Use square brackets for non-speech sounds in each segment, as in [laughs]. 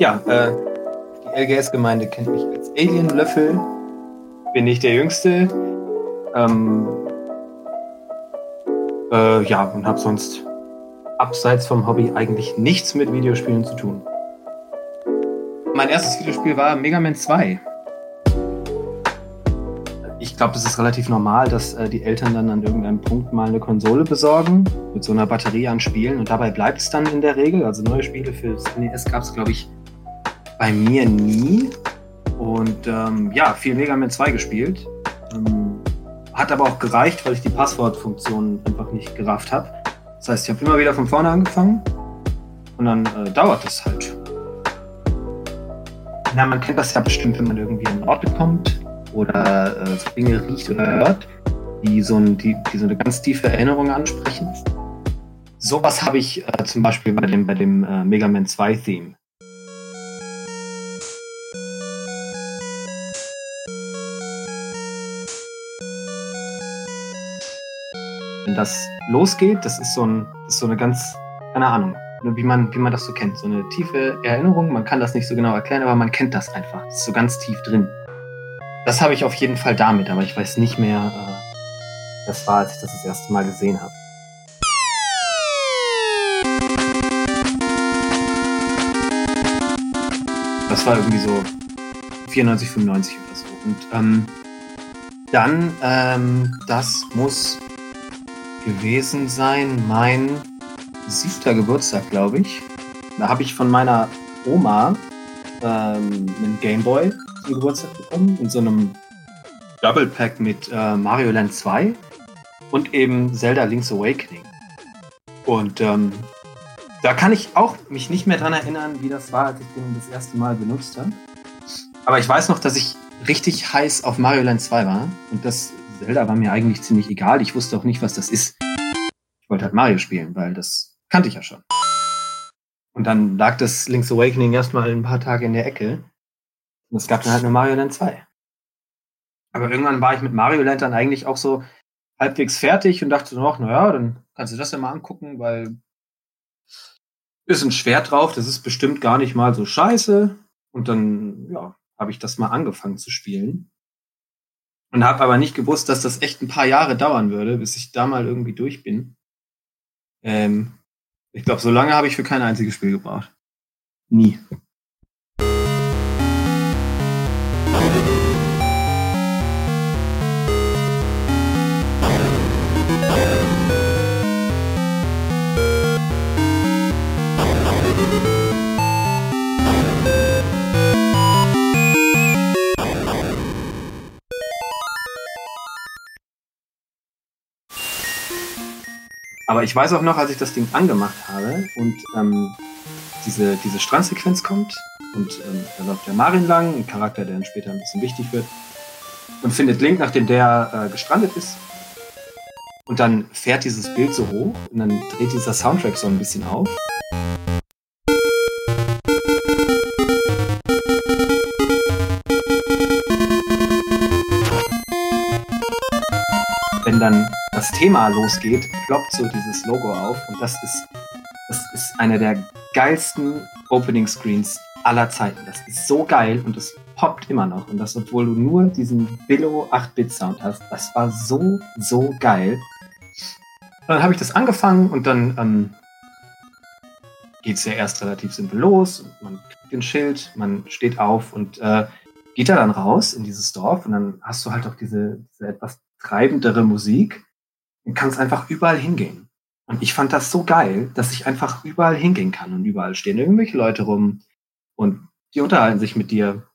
Ja, äh, die LGS-Gemeinde kennt mich als Alien-Löffel. Bin nicht der Jüngste. Ähm, äh, ja, und habe sonst abseits vom Hobby eigentlich nichts mit Videospielen zu tun. Mein erstes Videospiel war Mega Man 2. Ich glaube, es ist relativ normal, dass äh, die Eltern dann an irgendeinem Punkt mal eine Konsole besorgen mit so einer Batterie an Spielen und dabei bleibt es dann in der Regel. Also neue Spiele für das NES gab es, glaube ich, bei mir nie. Und ähm, ja, viel Mega Man 2 gespielt. Ähm, hat aber auch gereicht, weil ich die Passwortfunktion einfach nicht gerafft habe. Das heißt, ich habe immer wieder von vorne angefangen und dann äh, dauert es halt. Na, man kennt das ja bestimmt, wenn man irgendwie an Orte kommt oder äh, so Dinge riecht oder hört, die so, ein, die, die so eine ganz tiefe Erinnerung ansprechen. Sowas habe ich äh, zum Beispiel bei dem, bei dem äh, Mega Man 2 Theme. Wenn das losgeht, das ist so, ein, das ist so eine ganz, keine Ahnung, wie man, wie man das so kennt. So eine tiefe Erinnerung. Man kann das nicht so genau erklären, aber man kennt das einfach. Das ist so ganz tief drin. Das habe ich auf jeden Fall damit, aber ich weiß nicht mehr, äh, das war, als ich das das erste Mal gesehen habe. Das war irgendwie so 94, 95 oder so. Und ähm, dann, ähm, das muss gewesen sein, mein siebter Geburtstag, glaube ich. Da habe ich von meiner Oma ähm, einen Gameboy zum Geburtstag bekommen, in so einem Double Pack mit äh, Mario Land 2 und eben Zelda Link's Awakening. Und ähm, da kann ich auch mich nicht mehr dran erinnern, wie das war, als ich den das erste Mal benutzt habe. Aber ich weiß noch, dass ich richtig heiß auf Mario Land 2 war und das Zelda war mir eigentlich ziemlich egal. Ich wusste auch nicht, was das ist. Ich wollte halt Mario spielen, weil das kannte ich ja schon. Und dann lag das Link's Awakening erstmal ein paar Tage in der Ecke. Und es gab dann halt nur Mario Land 2. Aber irgendwann war ich mit Mario Land dann eigentlich auch so halbwegs fertig und dachte noch, naja, dann kannst du das ja mal angucken, weil ist ein Schwert drauf, das ist bestimmt gar nicht mal so scheiße. Und dann, ja, habe ich das mal angefangen zu spielen. Und habe aber nicht gewusst, dass das echt ein paar Jahre dauern würde, bis ich da mal irgendwie durch bin. Ähm, ich glaube, so lange habe ich für kein einziges Spiel gebraucht. Nie. Aber ich weiß auch noch, als ich das Ding angemacht habe und ähm, diese, diese Strandsequenz kommt und ähm, da läuft der Marin lang, ein Charakter, der dann später ein bisschen wichtig wird, und findet Link, nachdem der äh, gestrandet ist. Und dann fährt dieses Bild so hoch und dann dreht dieser Soundtrack so ein bisschen auf. Thema losgeht, ploppt so dieses Logo auf und das ist, das ist einer der geilsten Opening Screens aller Zeiten. Das ist so geil und es poppt immer noch. Und das, obwohl du nur diesen Billo 8-Bit-Sound hast. Das war so, so geil. Und dann habe ich das angefangen und dann ähm, geht es ja erst relativ simpel los. Man kriegt den Schild, man steht auf und äh, geht da dann raus in dieses Dorf und dann hast du halt auch diese, diese etwas treibendere Musik und kannst einfach überall hingehen. Und ich fand das so geil, dass ich einfach überall hingehen kann und überall stehen irgendwelche Leute rum und die unterhalten sich mit dir.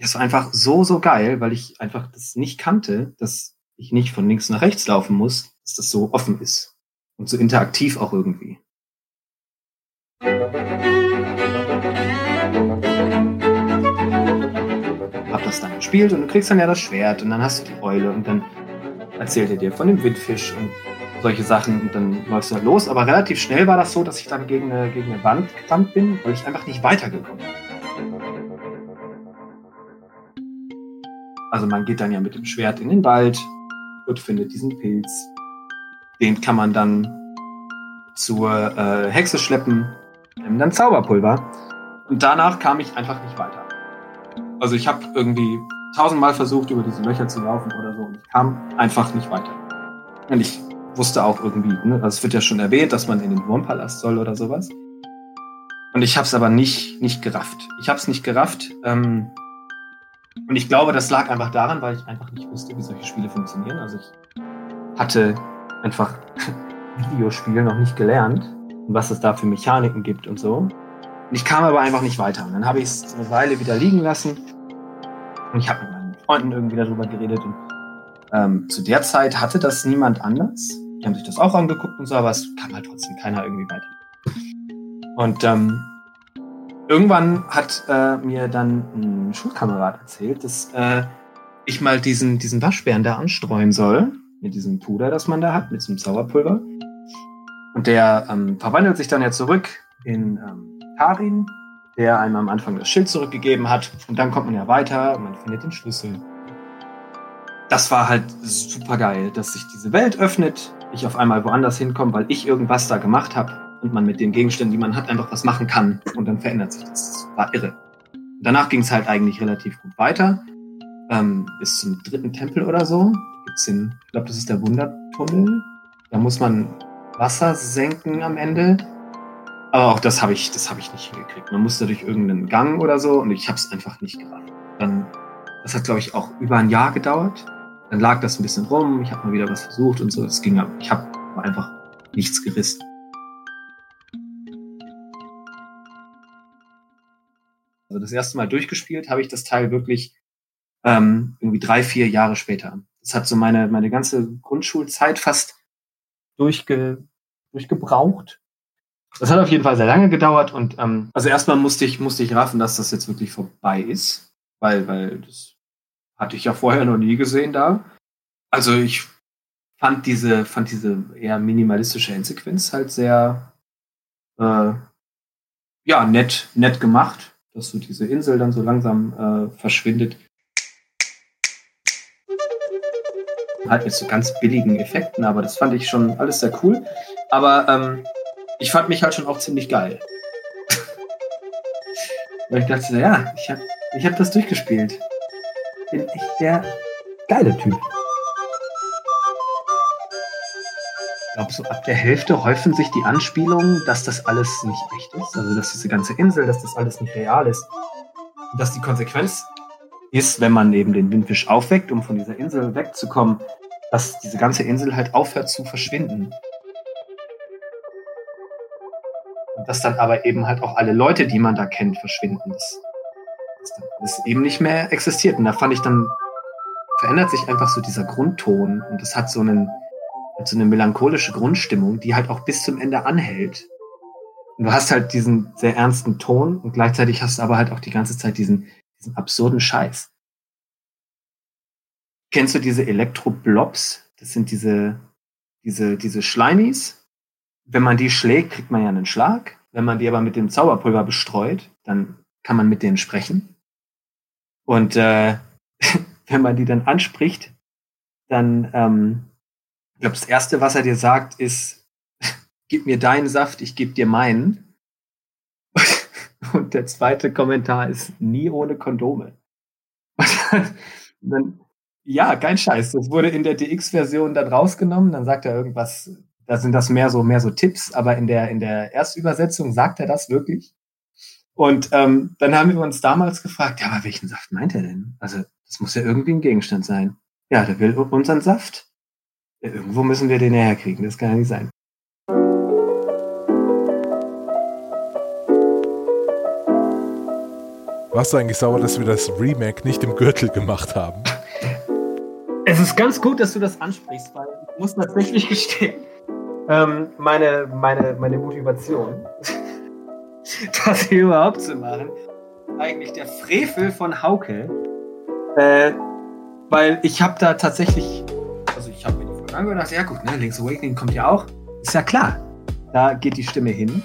Das war einfach so, so geil, weil ich einfach das nicht kannte, dass ich nicht von links nach rechts laufen muss, dass das so offen ist und so interaktiv auch irgendwie. Hab das dann gespielt und du kriegst dann ja das Schwert und dann hast du die Eule und dann erzählt er dir von dem Windfisch und solche Sachen und dann läufst du halt los. Aber relativ schnell war das so, dass ich dann gegen eine, gegen eine Wand gerannt bin, weil ich einfach nicht weitergekommen bin. Also man geht dann ja mit dem Schwert in den Wald und findet diesen Pilz. Den kann man dann zur äh, Hexe schleppen, dann Zauberpulver. Und danach kam ich einfach nicht weiter. Also ich habe irgendwie tausendmal versucht, über diese Löcher zu laufen oder so und ich kam einfach nicht weiter. Und ich wusste auch irgendwie, ne, also es wird ja schon erwähnt, dass man in den Wurmpalast soll oder sowas. Und ich habe es aber nicht, nicht gerafft. Ich habe es nicht gerafft. Ähm, und ich glaube, das lag einfach daran, weil ich einfach nicht wusste, wie solche Spiele funktionieren. Also ich hatte einfach [laughs] Videospiele noch nicht gelernt und was es da für Mechaniken gibt und so. Und ich kam aber einfach nicht weiter. Und dann habe ich es eine Weile wieder liegen lassen. Und ich habe mit meinen Freunden irgendwie darüber geredet. Und ähm, zu der Zeit hatte das niemand anders. Die haben sich das auch angeguckt und so, aber es kam halt trotzdem keiner irgendwie weiter. Und ähm, irgendwann hat äh, mir dann ein Schulkamerad erzählt, dass äh, ich mal diesen, diesen Waschbären da anstreuen soll, mit diesem Puder, das man da hat, mit so einem Sauerpulver. Und der ähm, verwandelt sich dann ja zurück in ähm, Karin, der einem am Anfang das Schild zurückgegeben hat. Und dann kommt man ja weiter und man findet den Schlüssel. Das war halt super geil, dass sich diese Welt öffnet, ich auf einmal woanders hinkomme, weil ich irgendwas da gemacht habe und man mit den Gegenständen, die man hat, einfach was machen kann und dann verändert sich das. Das war irre. Danach ging es halt eigentlich relativ gut weiter. Ähm, bis zum dritten Tempel oder so. Gibt's den, ich glaube, das ist der Wundertunnel. Da muss man Wasser senken am Ende. Aber auch das habe ich, das habe ich nicht hingekriegt. Man musste durch irgendeinen Gang oder so und ich habe es einfach nicht gerafft. Dann, das hat glaube ich auch über ein Jahr gedauert. Dann lag das ein bisschen rum. Ich habe mal wieder was versucht und so. Es ging, ich habe einfach nichts gerissen. Also das erste Mal durchgespielt habe ich das Teil wirklich ähm, irgendwie drei, vier Jahre später. Das hat so meine, meine ganze Grundschulzeit fast durchge, durchgebraucht. Das hat auf jeden Fall sehr lange gedauert und ähm, also erstmal musste ich, musste ich raffen, dass das jetzt wirklich vorbei ist, weil, weil das hatte ich ja vorher noch nie gesehen da. Also ich fand diese, fand diese eher minimalistische Endsequenz halt sehr äh, ja, nett, nett gemacht dass so diese Insel dann so langsam äh, verschwindet. Halt mit so ganz billigen Effekten, aber das fand ich schon alles sehr cool. Aber ähm, ich fand mich halt schon auch ziemlich geil. Weil ich dachte, ja, ich habe ich hab das durchgespielt. Bin echt der geile Typ. Ich glaube, so ab der Hälfte häufen sich die Anspielungen, dass das alles nicht echt ist. Also, dass diese ganze Insel, dass das alles nicht real ist. Und dass die Konsequenz ist, wenn man eben den Windfisch aufweckt, um von dieser Insel wegzukommen, dass diese ganze Insel halt aufhört zu verschwinden. Dass dann aber eben halt auch alle Leute, die man da kennt, verschwinden. Das, das eben nicht mehr existiert. Und da fand ich dann, verändert sich einfach so dieser Grundton und das hat so einen, so eine melancholische Grundstimmung, die halt auch bis zum Ende anhält. Und du hast halt diesen sehr ernsten Ton und gleichzeitig hast du aber halt auch die ganze Zeit diesen, diesen absurden Scheiß. Kennst du diese Elektro-Blobs? Das sind diese, diese, diese Schleimis. Wenn man die schlägt, kriegt man ja einen Schlag. Wenn man die aber mit dem Zauberpulver bestreut, dann kann man mit denen sprechen. Und äh, [laughs] wenn man die dann anspricht, dann ähm, ich glaube, das Erste, was er dir sagt, ist, [laughs] gib mir deinen Saft, ich gebe dir meinen. [laughs] Und der zweite Kommentar ist, nie ohne Kondome. dann, ja, kein Scheiß. Das wurde in der DX-Version dann rausgenommen. Dann sagt er irgendwas, da sind das mehr so, mehr so Tipps, aber in der, in der Erstübersetzung sagt er das wirklich. Und ähm, dann haben wir uns damals gefragt, ja, aber welchen Saft meint er denn? Also, das muss ja irgendwie ein Gegenstand sein. Ja, der will unseren Saft. Irgendwo müssen wir den herkriegen, das kann ja nicht sein. Warst du eigentlich sauer, dass wir das Remake nicht im Gürtel gemacht haben? Es ist ganz gut, dass du das ansprichst, weil ich muss tatsächlich gestehen, ähm, meine, meine, meine Motivation, [laughs] das hier überhaupt zu machen, eigentlich der Frevel von Hauke, äh, weil ich habe da tatsächlich, also ich habe mir und dann gedacht, ja gut, ne, Link's Awakening kommt ja auch. Ist ja klar. Da geht die Stimme hin.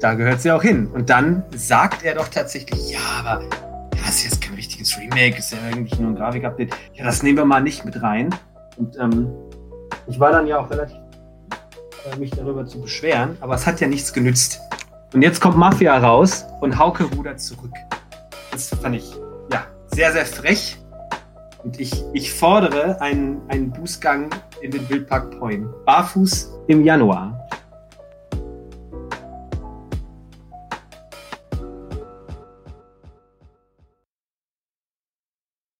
Da gehört sie auch hin. Und dann sagt er doch tatsächlich, ja, aber das ist jetzt kein richtiges Remake, ist ja eigentlich nur ein Grafikupdate. Ja, das nehmen wir mal nicht mit rein. Und ähm, ich war dann ja auch relativ mich darüber zu beschweren, aber es hat ja nichts genützt. Und jetzt kommt Mafia raus und Hauke rudert zurück. Das fand ich, ja, sehr, sehr frech. Und ich, ich fordere einen, einen Bußgang in den Wildpark Poin. Barfuß im Januar.